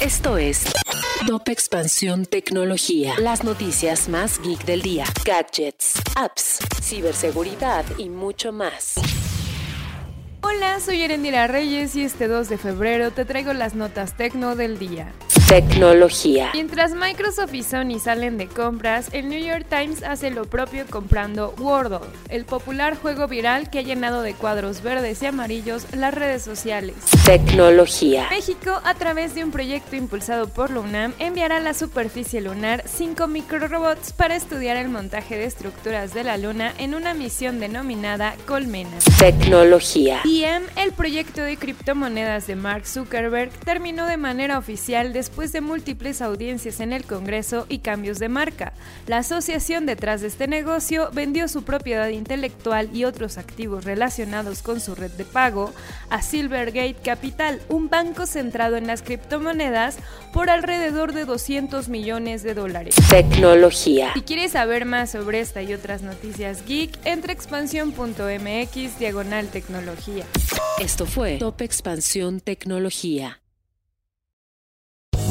Esto es Top Expansión Tecnología. Las noticias más geek del día. Gadgets, apps, ciberseguridad y mucho más. Hola, soy Erendira Reyes y este 2 de febrero te traigo las notas tecno del día. Tecnología. Mientras Microsoft y Sony salen de compras, el New York Times hace lo propio comprando Wordle, el popular juego viral que ha llenado de cuadros verdes y amarillos las redes sociales. Tecnología. México, a través de un proyecto impulsado por la UNAM, enviará a la superficie lunar cinco microrobots para estudiar el montaje de estructuras de la Luna en una misión denominada Colmena. Tecnología. Diem, el proyecto de criptomonedas de Mark Zuckerberg, terminó de manera oficial después después de múltiples audiencias en el Congreso y cambios de marca. La asociación detrás de este negocio vendió su propiedad intelectual y otros activos relacionados con su red de pago a Silvergate Capital, un banco centrado en las criptomonedas, por alrededor de 200 millones de dólares. Tecnología. Si quieres saber más sobre esta y otras noticias geek, entra expansión.mx diagonal tecnología. Esto fue Top Expansión Tecnología.